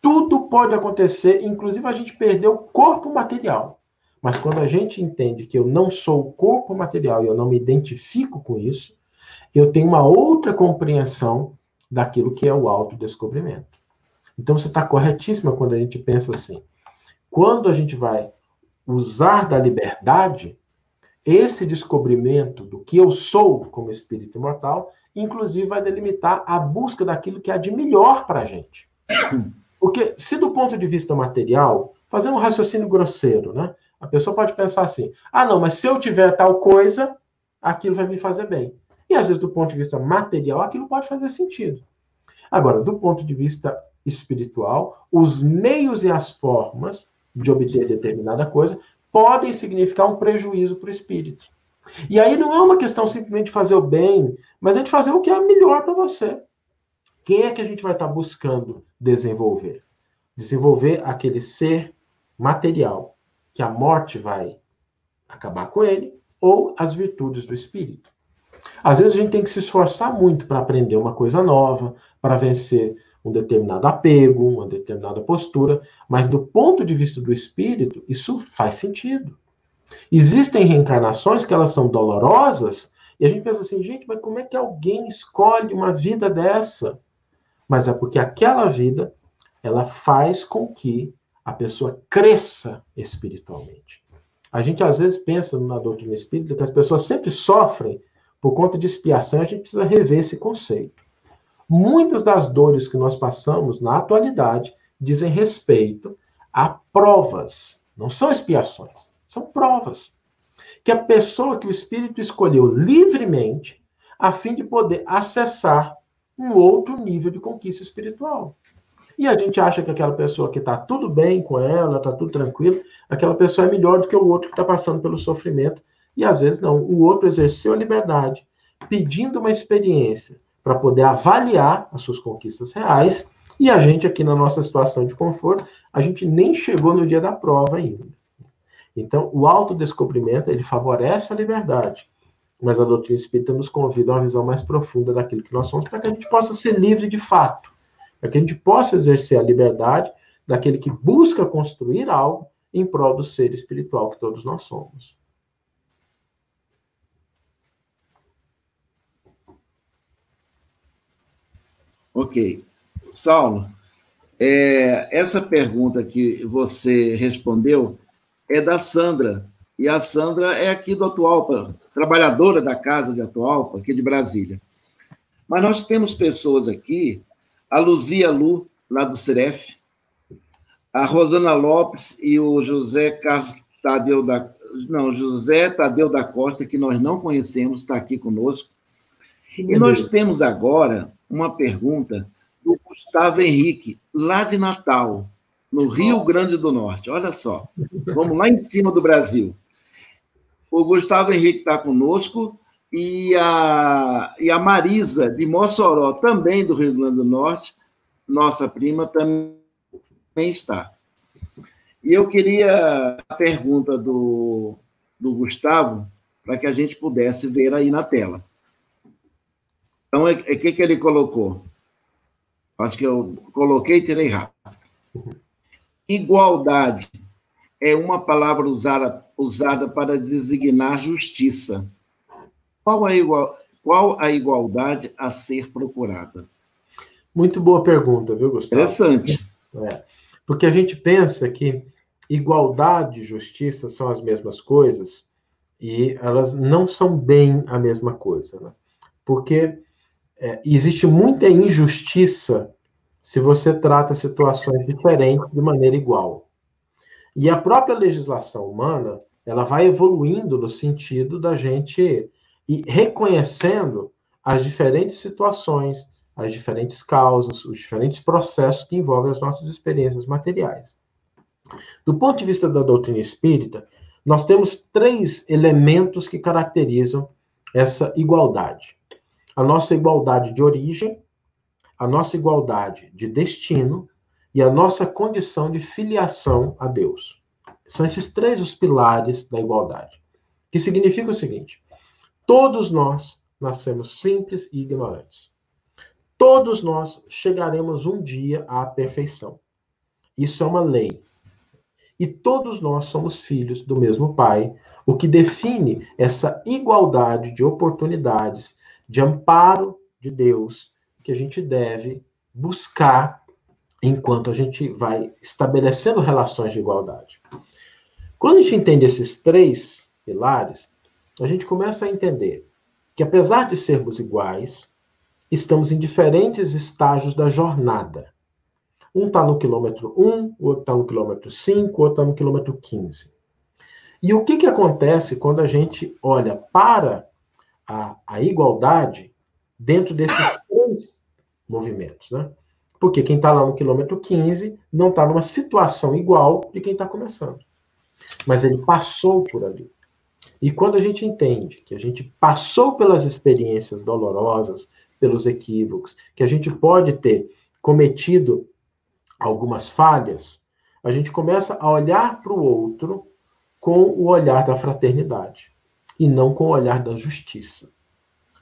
Tudo pode acontecer, inclusive a gente perder o corpo material. Mas quando a gente entende que eu não sou o corpo material e eu não me identifico com isso, eu tenho uma outra compreensão daquilo que é o autodescobrimento. Então você está corretíssima quando a gente pensa assim. Quando a gente vai usar da liberdade, esse descobrimento do que eu sou como espírito imortal, inclusive vai delimitar a busca daquilo que há de melhor para a gente. Porque se do ponto de vista material, fazendo um raciocínio grosseiro, né? A pessoa pode pensar assim: ah, não, mas se eu tiver tal coisa, aquilo vai me fazer bem. E às vezes, do ponto de vista material, aquilo pode fazer sentido. Agora, do ponto de vista espiritual, os meios e as formas de obter determinada coisa podem significar um prejuízo para o espírito. E aí não é uma questão simplesmente de fazer o bem, mas é de fazer o que é melhor para você. Quem é que a gente vai estar buscando desenvolver? Desenvolver aquele ser material que a morte vai acabar com ele, ou as virtudes do espírito. Às vezes a gente tem que se esforçar muito para aprender uma coisa nova, para vencer um determinado apego, uma determinada postura, mas do ponto de vista do espírito, isso faz sentido. Existem reencarnações que elas são dolorosas, e a gente pensa assim, gente, mas como é que alguém escolhe uma vida dessa? Mas é porque aquela vida, ela faz com que a pessoa cresça espiritualmente. A gente às vezes pensa na doutrina espírita que as pessoas sempre sofrem por conta de expiação, a gente precisa rever esse conceito. Muitas das dores que nós passamos na atualidade dizem respeito a provas, não são expiações, são provas. Que a pessoa que o espírito escolheu livremente a fim de poder acessar um outro nível de conquista espiritual. E a gente acha que aquela pessoa que está tudo bem com ela, está tudo tranquilo, aquela pessoa é melhor do que o outro que está passando pelo sofrimento. E às vezes não. O outro exerceu a liberdade, pedindo uma experiência para poder avaliar as suas conquistas reais. E a gente, aqui na nossa situação de conforto, a gente nem chegou no dia da prova ainda. Então, o autodescobrimento, ele favorece a liberdade. Mas a doutrina espírita nos convida a uma visão mais profunda daquilo que nós somos, para que a gente possa ser livre de fato para que a gente possa exercer a liberdade daquele que busca construir algo em prol do ser espiritual que todos nós somos. Ok. Saulo, é, essa pergunta que você respondeu é da Sandra. E a Sandra é aqui do Atualpa, trabalhadora da casa de Atualpa, aqui de Brasília. Mas nós temos pessoas aqui a Luzia Lu, lá do Ceref, a Rosana Lopes e o José Tadeu da não, José Tadeu da Costa, que nós não conhecemos, está aqui conosco. E nós temos agora uma pergunta do Gustavo Henrique, lá de Natal, no Rio Grande do Norte. Olha só, vamos lá em cima do Brasil. O Gustavo Henrique está conosco e a, e a Marisa, de Mossoró, também do Rio Grande do Norte, nossa prima, também está. E eu queria a pergunta do, do Gustavo, para que a gente pudesse ver aí na tela. Então, o é, é, que, que ele colocou? Acho que eu coloquei e tirei rápido. Igualdade é uma palavra usada, usada para designar justiça qual a, igual, qual a igualdade a ser procurada? Muito boa pergunta, viu, Gustavo? Interessante. É, porque a gente pensa que igualdade e justiça são as mesmas coisas e elas não são bem a mesma coisa, né? Porque é, existe muita injustiça se você trata situações diferentes de maneira igual. E a própria legislação humana, ela vai evoluindo no sentido da gente e reconhecendo as diferentes situações, as diferentes causas, os diferentes processos que envolvem as nossas experiências materiais. Do ponto de vista da doutrina espírita, nós temos três elementos que caracterizam essa igualdade: a nossa igualdade de origem, a nossa igualdade de destino e a nossa condição de filiação a Deus. São esses três os pilares da igualdade. Que significa o seguinte: Todos nós nascemos simples e ignorantes. Todos nós chegaremos um dia à perfeição. Isso é uma lei. E todos nós somos filhos do mesmo Pai, o que define essa igualdade de oportunidades, de amparo de Deus, que a gente deve buscar enquanto a gente vai estabelecendo relações de igualdade. Quando a gente entende esses três pilares, a gente começa a entender que, apesar de sermos iguais, estamos em diferentes estágios da jornada. Um está no quilômetro 1, o outro está no quilômetro 5, o outro está no quilômetro 15. E o que, que acontece quando a gente olha para a, a igualdade dentro desses três movimentos, né? Porque quem está lá no quilômetro 15 não está numa situação igual de quem está começando. Mas ele passou por ali. E quando a gente entende que a gente passou pelas experiências dolorosas, pelos equívocos, que a gente pode ter cometido algumas falhas, a gente começa a olhar para o outro com o olhar da fraternidade e não com o olhar da justiça,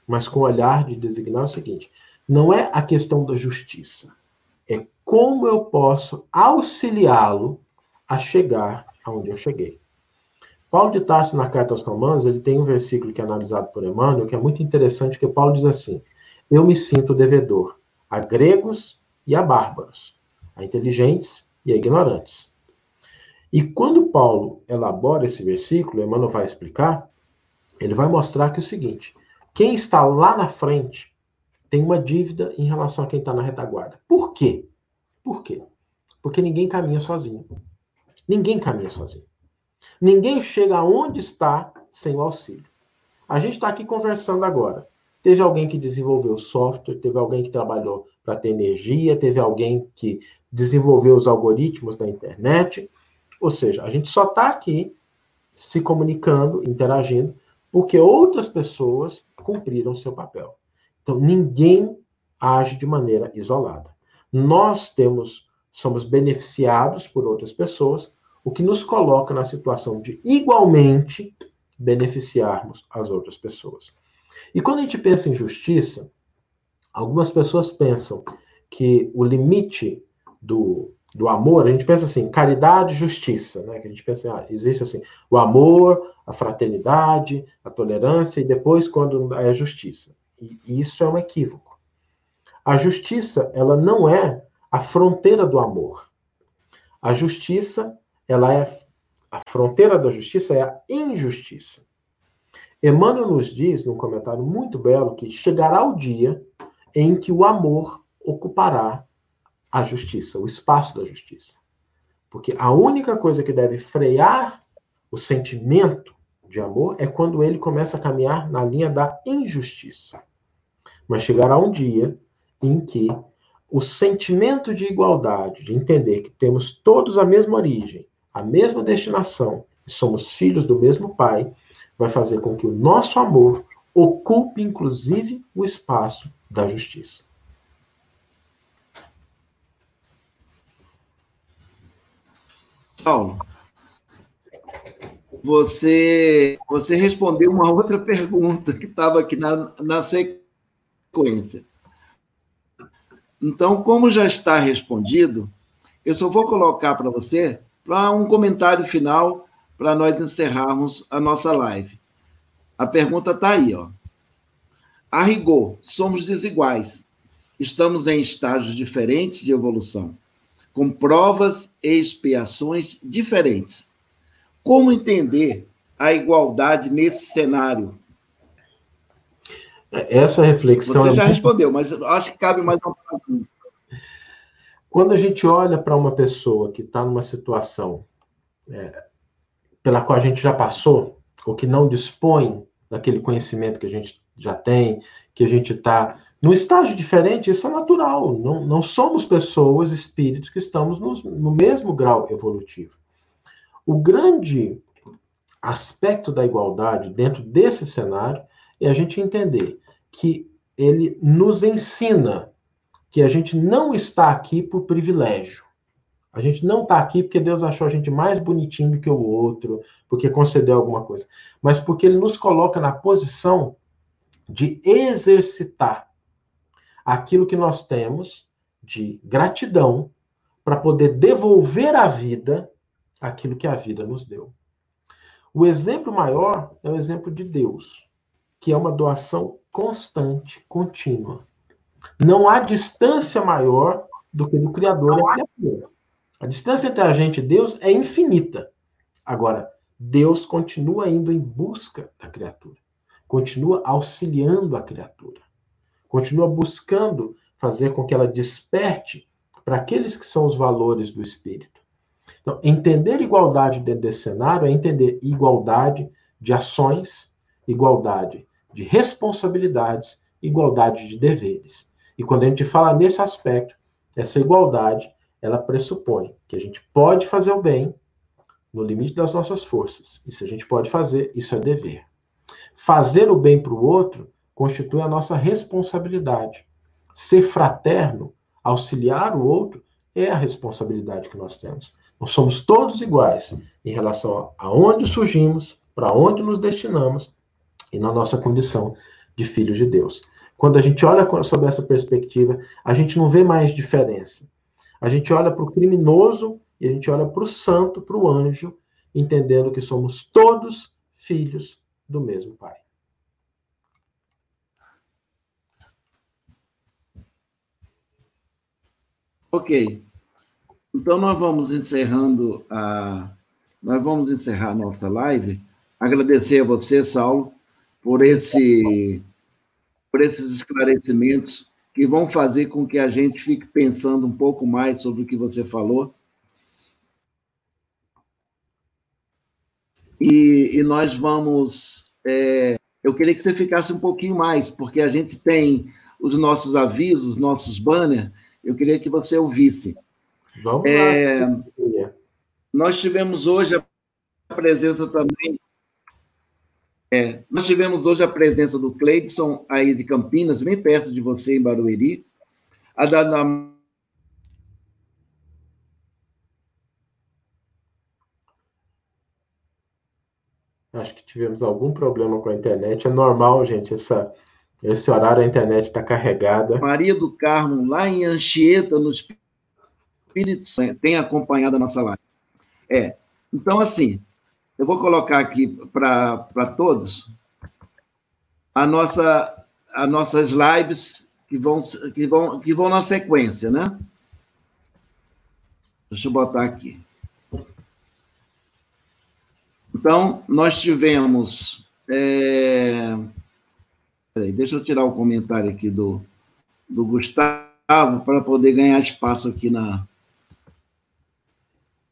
mas com o olhar de designar o seguinte: não é a questão da justiça, é como eu posso auxiliá-lo a chegar aonde eu cheguei. Paulo de Tarso, na carta aos Romanos, ele tem um versículo que é analisado por Emmanuel, que é muito interessante, que Paulo diz assim: Eu me sinto devedor a gregos e a bárbaros, a inteligentes e a ignorantes. E quando Paulo elabora esse versículo, Emmanuel vai explicar, ele vai mostrar que é o seguinte: quem está lá na frente tem uma dívida em relação a quem está na retaguarda. Por quê? Por quê? Porque ninguém caminha sozinho. Ninguém caminha sozinho. Ninguém chega aonde está sem o auxílio. A gente está aqui conversando agora. Teve alguém que desenvolveu software, teve alguém que trabalhou para ter energia, teve alguém que desenvolveu os algoritmos da internet. Ou seja, a gente só está aqui se comunicando, interagindo, porque outras pessoas cumpriram seu papel. Então, ninguém age de maneira isolada. Nós temos, somos beneficiados por outras pessoas, o que nos coloca na situação de igualmente beneficiarmos as outras pessoas. E quando a gente pensa em justiça, algumas pessoas pensam que o limite do, do amor, a gente pensa assim, caridade e justiça, né? Que a gente pensa, ah, existe assim, o amor, a fraternidade, a tolerância, e depois quando é a justiça. E isso é um equívoco. A justiça, ela não é a fronteira do amor. A justiça, ela é a fronteira da justiça é a injustiça. Emmanuel nos diz, num comentário muito belo, que chegará o dia em que o amor ocupará a justiça, o espaço da justiça. Porque a única coisa que deve frear o sentimento de amor é quando ele começa a caminhar na linha da injustiça. Mas chegará um dia em que o sentimento de igualdade, de entender que temos todos a mesma origem, a mesma destinação, e somos filhos do mesmo Pai, vai fazer com que o nosso amor ocupe, inclusive, o espaço da justiça. Paulo, você, você respondeu uma outra pergunta que estava aqui na, na sequência. Então, como já está respondido, eu só vou colocar para você para um comentário final para nós encerrarmos a nossa live. A pergunta está aí, ó. A rigor, somos desiguais. Estamos em estágios diferentes de evolução, com provas e expiações diferentes. Como entender a igualdade nesse cenário? Essa reflexão. Você é já muito... respondeu, mas acho que cabe mais uma pergunta. Quando a gente olha para uma pessoa que está numa situação é, pela qual a gente já passou, ou que não dispõe daquele conhecimento que a gente já tem, que a gente está num estágio diferente, isso é natural. Não, não somos pessoas, espíritos, que estamos no, no mesmo grau evolutivo. O grande aspecto da igualdade dentro desse cenário é a gente entender que ele nos ensina que a gente não está aqui por privilégio. A gente não está aqui porque Deus achou a gente mais bonitinho do que o outro, porque concedeu alguma coisa, mas porque Ele nos coloca na posição de exercitar aquilo que nós temos de gratidão para poder devolver à vida aquilo que a vida nos deu. O exemplo maior é o exemplo de Deus, que é uma doação constante, contínua. Não há distância maior do que do Criador e a criatura. A distância entre a gente e Deus é infinita. Agora, Deus continua indo em busca da criatura, continua auxiliando a criatura, continua buscando fazer com que ela desperte para aqueles que são os valores do espírito. Então, entender igualdade dentro desse cenário é entender igualdade de ações, igualdade de responsabilidades, igualdade de deveres. E quando a gente fala nesse aspecto, essa igualdade, ela pressupõe que a gente pode fazer o bem no limite das nossas forças. E se a gente pode fazer, isso é dever. Fazer o bem para o outro constitui a nossa responsabilidade. Ser fraterno, auxiliar o outro, é a responsabilidade que nós temos. Nós somos todos iguais em relação a onde surgimos, para onde nos destinamos e na nossa condição de filhos de Deus. Quando a gente olha sob essa perspectiva, a gente não vê mais diferença. A gente olha para o criminoso e a gente olha para o santo, para o anjo, entendendo que somos todos filhos do mesmo Pai. Ok. Então, nós vamos encerrando a, nós vamos encerrar nossa live. Agradecer a você, Saulo, por esse por esses esclarecimentos que vão fazer com que a gente fique pensando um pouco mais sobre o que você falou. E, e nós vamos. É, eu queria que você ficasse um pouquinho mais, porque a gente tem os nossos avisos, nossos banners. Eu queria que você ouvisse. Vamos é, lá. Nós tivemos hoje a presença também. É, nós tivemos hoje a presença do Cleidson, aí de Campinas, bem perto de você, em Barueri. A da, da Acho que tivemos algum problema com a internet. É normal, gente, essa, esse horário a internet está carregada. Maria do Carmo, lá em Anchieta, no Espírito Santo, tem acompanhado a nossa live. É. Então, assim, eu vou colocar aqui para todos a nossa, as nossas lives que vão, que, vão, que vão na sequência, né? Deixa eu botar aqui. Então, nós tivemos. É... Peraí, deixa eu tirar o comentário aqui do, do Gustavo para poder ganhar espaço aqui na.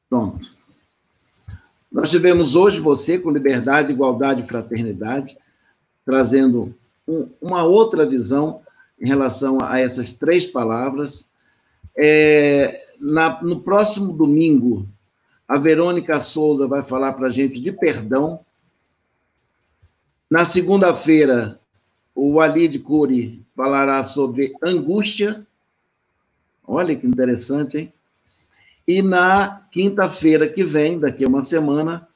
Pronto. Nós tivemos hoje você com liberdade, igualdade e fraternidade, trazendo um, uma outra visão em relação a essas três palavras. É, na, no próximo domingo, a Verônica Souza vai falar para a gente de perdão. Na segunda-feira, o Walid Cury falará sobre angústia. Olha que interessante, hein? E na quinta-feira que vem, daqui a uma semana,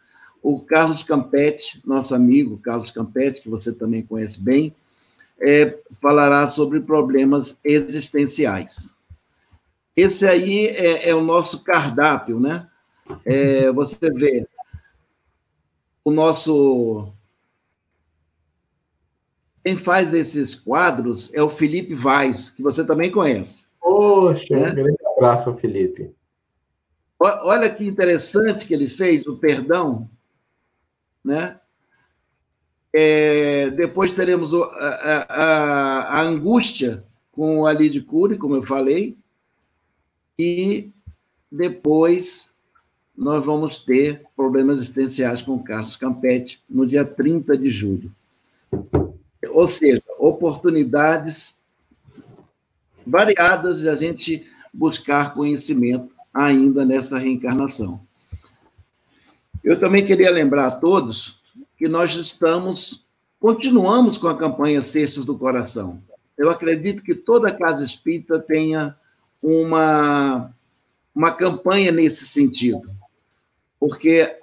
o Carlos Campetti, nosso amigo Carlos Campetti, que você também conhece bem, é, falará sobre problemas existenciais. Esse aí é, é o nosso cardápio, né? É, você vê o nosso. Quem faz esses quadros é o Felipe Vaz, que você também conhece. Poxa, né? um grande abraço, Felipe. Olha que interessante que ele fez, o perdão, né? É, depois teremos a, a, a, angústia com o Ali de Cury, como eu falei, e depois nós vamos ter problemas existenciais com o Carlos Campetti no dia 30 de julho. Ou seja, oportunidades variadas de a gente buscar conhecimento ainda nessa reencarnação. Eu também queria lembrar a todos que nós estamos, continuamos com a campanha Cestos do Coração. Eu acredito que toda casa espírita tenha uma, uma campanha nesse sentido, porque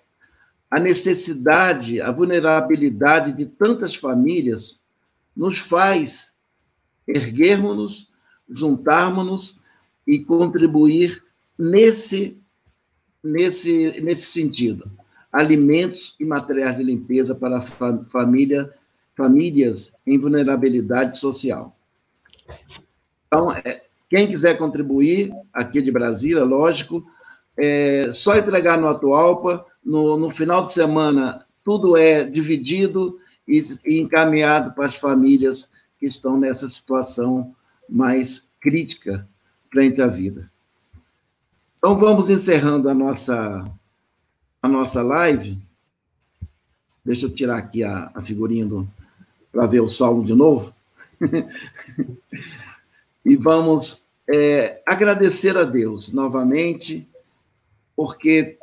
a necessidade, a vulnerabilidade de tantas famílias nos faz erguermos-nos, juntarmos-nos e contribuir nesse, nesse, nesse sentido. Alimentos e materiais de limpeza para família, famílias em vulnerabilidade social. Então, é, quem quiser contribuir, aqui de Brasília, lógico, é só entregar no Atualpa. No, no final de semana, tudo é dividido e, e encaminhado para as famílias que estão nessa situação mais crítica frente à vida. Então vamos encerrando a nossa a nossa live. Deixa eu tirar aqui a, a figurinha para ver o salmo de novo. e vamos é, agradecer a Deus novamente, porque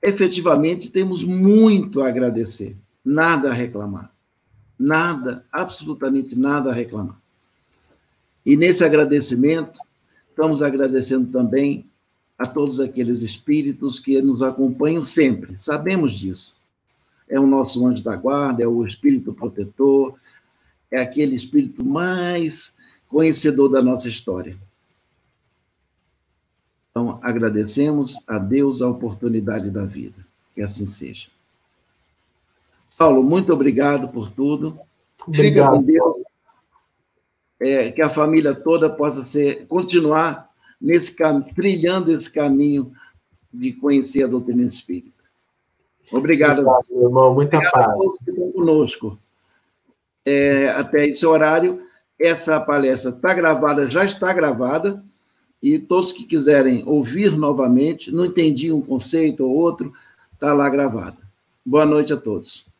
efetivamente temos muito a agradecer, nada a reclamar. Nada, absolutamente nada a reclamar. E nesse agradecimento, estamos agradecendo também a todos aqueles espíritos que nos acompanham sempre. Sabemos disso. É o nosso anjo da guarda, é o espírito protetor, é aquele espírito mais conhecedor da nossa história. Então, agradecemos a Deus a oportunidade da vida. Que assim seja. Paulo, muito obrigado por tudo. Obrigado. Fica com Deus. É, que a família toda possa ser, continuar nesse trilhando esse caminho de conhecer a doutrina espírita. Obrigado. Obrigado, meu irmão. Muita Obrigado paz. a todos que estão conosco. É, até esse horário, essa palestra está gravada, já está gravada, e todos que quiserem ouvir novamente, não entendi um conceito ou outro, está lá gravada. Boa noite a todos.